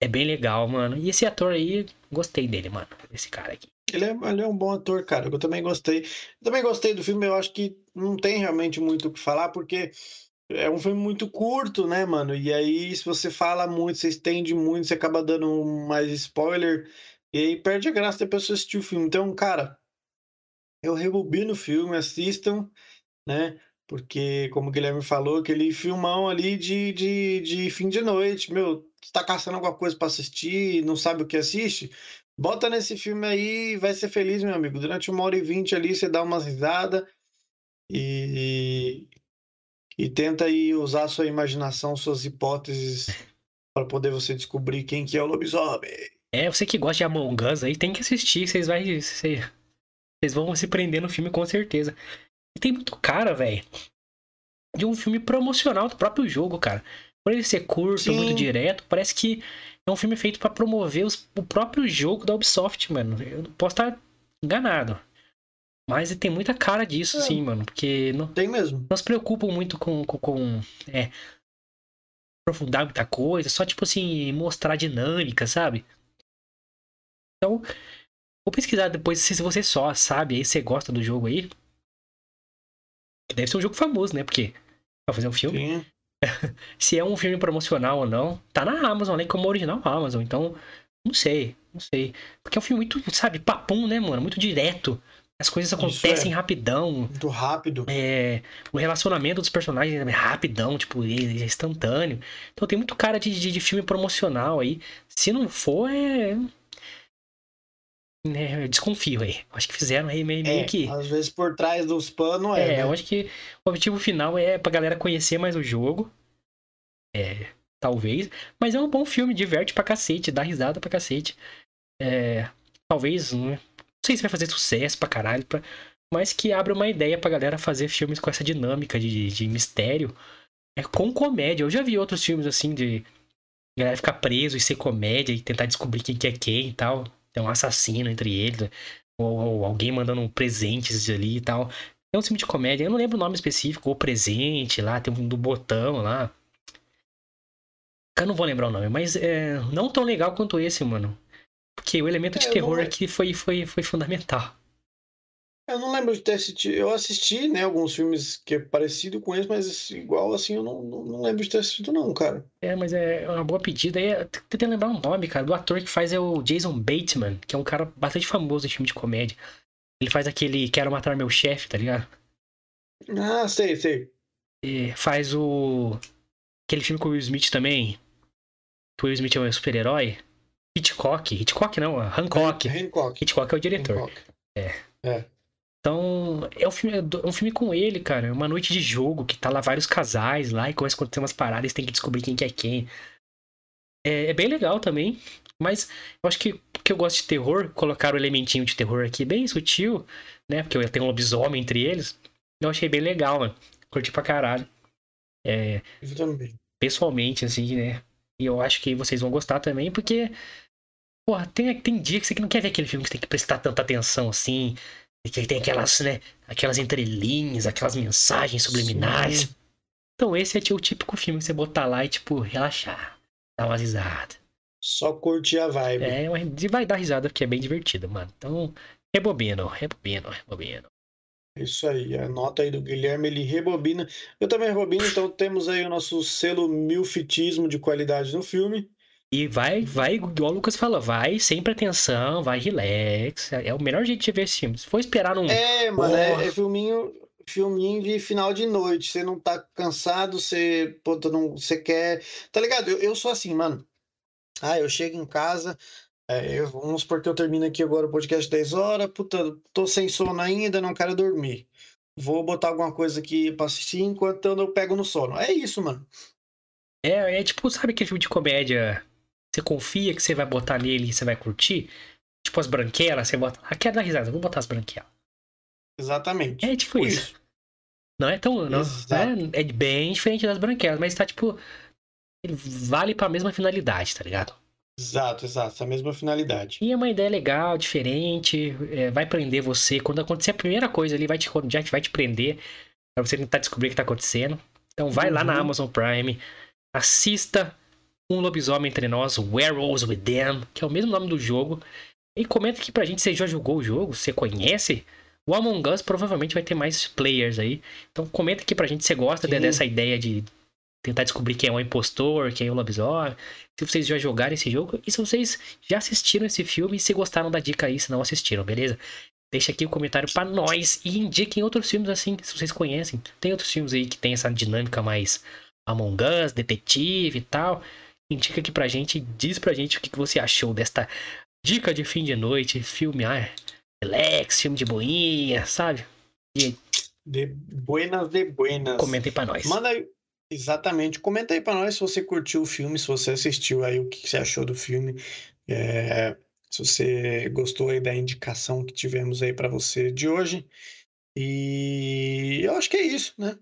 É bem legal, mano. E esse ator aí, gostei dele, mano. Esse cara aqui. Ele é, ele é um bom ator, cara. Eu também gostei. Eu também gostei do filme. Eu acho que não tem realmente muito o que falar, porque é um filme muito curto, né, mano? E aí, se você fala muito, você estende muito, você acaba dando mais spoiler. E aí perde a graça depois você assistir o filme. Então, cara, eu rebobino o filme, assistam, né? Porque, como o Guilherme falou, aquele filmão ali de, de, de fim de noite, meu, você tá caçando alguma coisa para assistir, não sabe o que assiste? Bota nesse filme aí e vai ser feliz, meu amigo. Durante uma hora e vinte ali, você dá umas risadas e, e tenta aí usar sua imaginação, suas hipóteses para poder você descobrir quem que é o lobisomem. É, você que gosta de Among Us aí, tem que assistir. Vocês, vai, vocês, vocês vão se prender no filme com certeza. E tem muito cara, velho, de um filme promocional do próprio jogo, cara. Por ele ser curto, Sim. muito direto, parece que é um filme feito para promover os- o próprio jogo da Ubisoft, mano. Eu não posso estar enganado. Mas tem muita cara disso, É. sim, mano. Porque não, Tem mesmo. não se preocupam muito com, com, com, é, aprofundar muita coisa, só tipo assim, mostrar dinâmica, sabe? Então, vou pesquisar depois se você só sabe aí, se você gosta do jogo aí. Deve ser um jogo famoso, né? Porque pra fazer um filme. Se é um filme promocional ou não, tá na Amazon, né? Como original Amazon. Então, não sei, não sei. Porque é um filme muito, sabe, papum, né, mano? Muito direto. As coisas acontecem é. rapidão. Muito rápido. É, o relacionamento dos personagens é rapidão, tipo, é instantâneo. Então tem muito cara de, de, de filme promocional aí. Se não for, é. É, eu desconfio aí. Acho que fizeram aí meio, meio É, que. às vezes por trás dos panos é. É, né? eu acho que o objetivo final é pra galera conhecer mais o jogo. É, talvez. Mas é um bom filme, diverte pra cacete, dá risada pra cacete. É, talvez, né, não sei se vai fazer sucesso pra caralho, pra- mas que abra uma ideia pra galera fazer filmes com essa dinâmica de, de mistério. É com comédia. Eu já vi outros filmes assim de galera ficar preso e ser comédia e tentar descobrir quem que é quem e tal. Tem um assassino entre eles. Ou, ou alguém mandando um presentes ali e tal. É um filme de comédia, eu não lembro o nome específico, ou presente lá, tem um do botão lá. Eu não vou lembrar o nome, mas é não tão legal quanto esse, mano. Porque o elemento de É, terror aqui foi, foi, foi fundamental. Eu não lembro de ter assistido. Eu assisti, né, alguns filmes que é parecido com esse, mas igual assim, eu não, não, não lembro de ter assistido, não, cara. É, mas é uma boa pedida. É, tentando lembrar o nome, cara. Do ator que faz é o Jason Bateman, que é um cara bastante famoso em filme de comédia. Ele faz aquele Quero Matar Meu Chefe, tá ligado? Ah, sei, sei. E faz o. Aquele filme com o Will Smith também. Que o Will Smith é um super-herói. Hitchcock. Hitchcock não, Hancock. Hancock. Hitchcock é o diretor. Hancock. Então, é um filme, é um filme com ele, cara. É uma noite de jogo que tá lá vários casais lá e começa a acontecer umas paradas, têm que descobrir quem que é quem. É, é bem legal também, mas eu acho que porque eu gosto de terror, colocar o elementinho de terror aqui bem sutil, né? Porque eu tenho um lobisomem entre eles. Eu achei bem legal, mano. Curti pra caralho. É, Eu também. pessoalmente, assim, né? E eu acho que vocês vão gostar também, porque. Porra, tem, tem dia que você não quer ver aquele filme que você tem que prestar tanta atenção assim. E que tem aquelas, né? Aquelas entrelinhas, aquelas mensagens subliminares. Sim. Então esse é o típico filme que você botar lá e, tipo, relaxar. Dar uma risada. Só curtir a vibe. É, e vai dar risada porque é bem divertido, mano. Então, rebobino, rebobino, rebobino. Isso aí, a nota aí do Guilherme, ele rebobina. Eu também rebobino, então temos aí o nosso selo milfitismo de qualidade no filme. E vai, vai, igual o Lucas falou, vai sempre atenção, vai relax. É o melhor jeito de ver esse filme. Se for esperar num. É, mano, Porra. é, é filminho, filminho de final de noite. Você não tá cansado, você, puta, não, você quer. Tá ligado? Eu, eu sou assim, mano. Ah, eu chego em casa, é, eu- vamos supor que eu termino aqui agora o podcast 10 horas, puta, tô sem sono ainda, não quero dormir. Vou botar alguma coisa aqui pra assistir enquanto eu pego no sono. É isso, mano. É, é tipo, sabe aquele filme de comédia? Você confia que você vai botar nele e você vai curtir? Tipo as branquelas, você bota. Ah, quero dar risada, vou botar as branquelas. Exatamente. É tipo isso. Não é tão. Não, é, é bem diferente das branquelas, mas tá tipo. Ele vale pra mesma finalidade, tá ligado? Exato, exato, essa mesma finalidade. E é uma ideia legal, diferente, é, vai prender você. Quando acontecer a primeira coisa ali, vai te, já vai te prender pra você tentar descobrir o que tá acontecendo. Então vai uhum. lá na uhum. Amazon Prime, assista Um Lobisomem Entre Nós, Werewolves Within, que é o mesmo nome do jogo. E comenta aqui pra gente se você já jogou o jogo, você conhece. O Among Us provavelmente vai ter mais players aí. Então comenta aqui pra gente se você gosta Sim. dessa ideia de tentar descobrir quem é o impostor, quem é o lobisomem. Se vocês já jogaram esse jogo e se vocês já assistiram esse filme e se gostaram da dica aí, se não assistiram, beleza? Deixa aqui o um comentário para nós e indiquem outros filmes assim, se vocês conhecem. Tem outros filmes aí que tem essa dinâmica mais Among Us, detetive e tal. Indica aqui pra gente, diz pra gente o que, que você achou desta dica de fim de noite, filme, ah, relax, filme de boinha, sabe? E... De buenas de buenas. Comentem pra nós. Manda aí, Exatamente. Comenta aí para nós se você curtiu o filme, se você assistiu aí, o que você achou do filme. É, se você gostou aí da indicação que tivemos aí para você de hoje. E eu acho que é isso, né?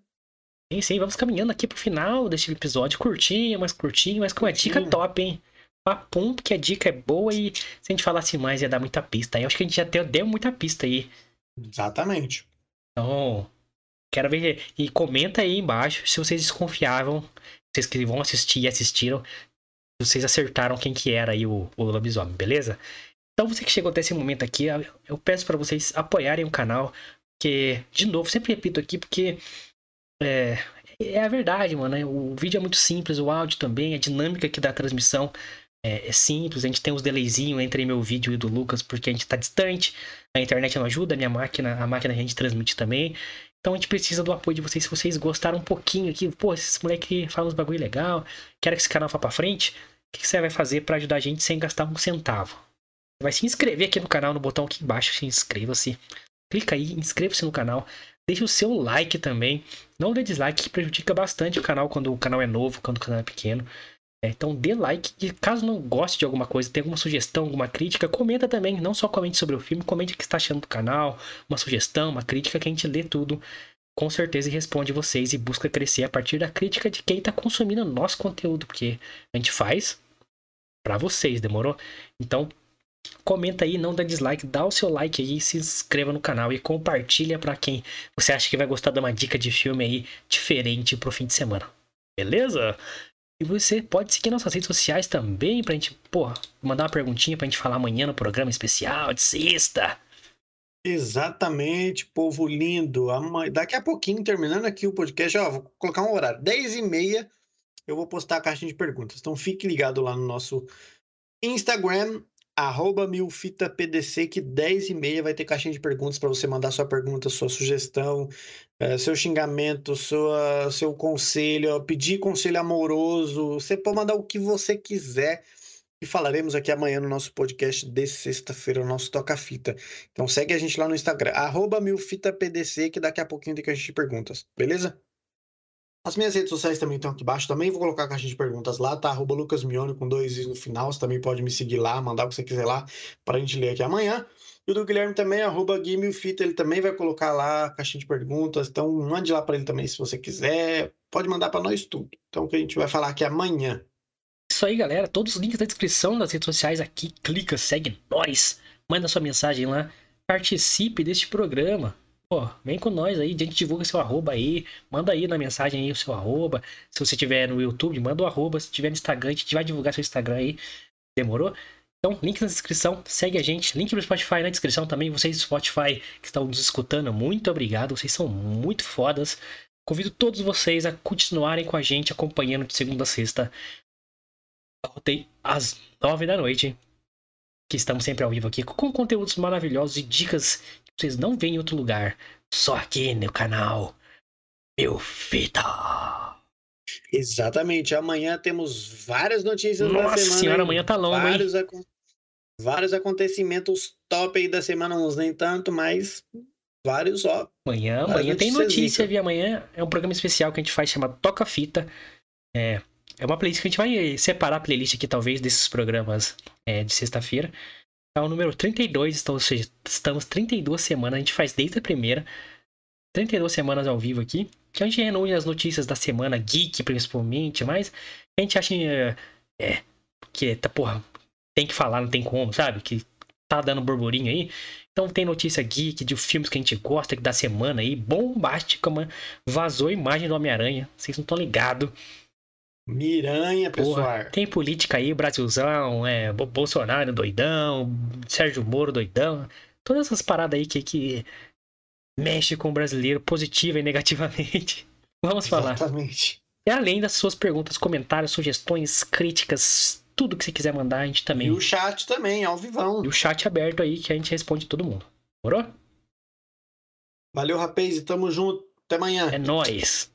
Sim, sim, vamos caminhando aqui pro final deste episódio. Curtinho, mais curtinho, mas com uma dica top, hein? Papum, porque a dica é boa e se a gente falasse mais ia dar muita pista. Eu acho que a gente já deu muita pista aí. Exatamente. Então, Quero ver. E comenta aí embaixo se vocês desconfiavam. Vocês que vão assistir e assistiram. Vocês acertaram quem que era aí o, o lobisomem, beleza? Então você que chegou até esse momento aqui, eu peço para vocês apoiarem o canal. Que, de novo, sempre repito aqui, porque é, é a verdade, mano. Né? O vídeo é muito simples, o áudio também, a dinâmica aqui da transmissão é, é simples. A gente tem uns delayzinhos entre meu vídeo e do Lucas, porque a gente tá distante. A internet não ajuda, a minha máquina, a máquina a gente transmite também. Então a gente precisa do apoio de vocês. Se vocês gostaram um pouquinho aqui, pô, esses moleque falam uns bagulho legal, quero que esse canal vá pra frente, o que você vai fazer para ajudar a gente sem gastar um centavo? Você vai se inscrever aqui no canal, no botão aqui embaixo, se inscreva-se. Clica aí, inscreva-se no canal. Deixe o seu like também. Não dê dislike, que prejudica bastante o canal quando o canal é novo, quando o canal é pequeno. É, então dê like e caso não goste de alguma coisa, tenha alguma sugestão, alguma crítica, comenta também. Não só comente sobre o filme, comente o que está achando do canal, uma sugestão, uma crítica, que a gente lê tudo com certeza responde vocês e busca crescer a partir da crítica de quem está consumindo nosso conteúdo, porque a gente faz para vocês, demorou? Então comenta aí, não dá dislike, dá o seu like aí, se inscreva no canal e compartilha para quem você acha que vai gostar de uma dica de filme aí diferente pro fim de semana. Beleza? E você pode seguir nossas redes sociais também pra gente, pô, mandar uma perguntinha pra gente falar amanhã no programa especial de sexta. Exatamente, povo lindo. Daqui a pouquinho, terminando aqui o podcast, ó, vou colocar um horário. 10 e meia eu vou postar a caixinha de perguntas. Então fique ligado lá no nosso Instagram, arroba milfitapdc, que 10 e meia vai ter caixinha de perguntas para você mandar sua pergunta, sua sugestão, é, seu xingamento, sua, seu conselho, pedir conselho amoroso. Você pode mandar o que você quiser e falaremos aqui amanhã no nosso podcast de sexta-feira, o nosso Toca-Fita. Então segue a gente lá no Instagram, arroba milfitapdc, que daqui a pouquinho tem caixinha de perguntas, beleza? As minhas redes sociais também estão aqui embaixo. Também vou colocar a caixinha de perguntas lá, tá? Arroba Lucas Mione com dois no final. Você também pode me seguir lá, mandar o que você quiser lá para a gente ler aqui amanhã. E o do Guilherme também, arroba Guimilfita, ele também vai colocar lá a caixinha de perguntas. Então mande lá para ele também se você quiser. Pode mandar para nós tudo. Então o que a gente vai falar aqui amanhã. Isso aí, galera. Todos os links da descrição das redes sociais aqui. Clica, segue nós. Manda sua mensagem lá. Participe deste programa. Pô, vem com nós aí, a gente divulga seu arroba aí, manda aí na mensagem aí o seu arroba. Se você tiver no YouTube, manda o arroba. Se tiver no Instagram, a gente vai divulgar seu Instagram aí. Demorou? Então, link na descrição, segue a gente. Link pro Spotify na descrição também. Vocês do Spotify que estão nos escutando, muito obrigado. Vocês são muito fodas. Convido todos vocês a continuarem com a gente, acompanhando de segunda a sexta. Tem às nove da noite. Que estamos sempre ao vivo aqui com conteúdos maravilhosos e dicas vocês não veem em outro lugar. Só aqui no canal. Meu Fita. Exatamente. Amanhã temos várias notícias Nossa da semana. Nossa senhora, amanhã tá longo, vários hein? Vários acontecimentos top aí da semana, uns nem tanto, mas vários, ó. Amanhã, amanhã tem notícia, viu? Amanhã é um programa especial que a gente faz chamado Toca Fita. É, é uma playlist que a gente vai separar a playlist aqui, talvez, desses programas é, de sexta-feira. É o número 32, então, ou seja, estamos 32 semanas, a gente faz desde a primeira. 32 semanas ao vivo aqui, que a gente reúne as notícias da semana, geek principalmente, mas a gente acha é, é que tá, porra, tem que falar, não tem como, sabe? Que tá dando burburinho aí. Então tem notícia geek de filmes que a gente gosta da semana aí, bombástica, mano. Vazou imagem do Homem-Aranha, vocês não estão ligados. Miranha, pessoal. Tem política aí, Brasilzão, é, Bolsonaro doidão, Sérgio Moro doidão. Todas essas paradas aí que, que mexe com o brasileiro positiva e negativamente. Vamos falar. Exatamente. E além das suas perguntas, comentários, sugestões, críticas, tudo que você quiser mandar, a gente também. E o chat também, ao vivão. E o chat aberto aí que a gente responde todo mundo. Morou? Valeu, rapaz, e tamo junto. Até amanhã. É nóis.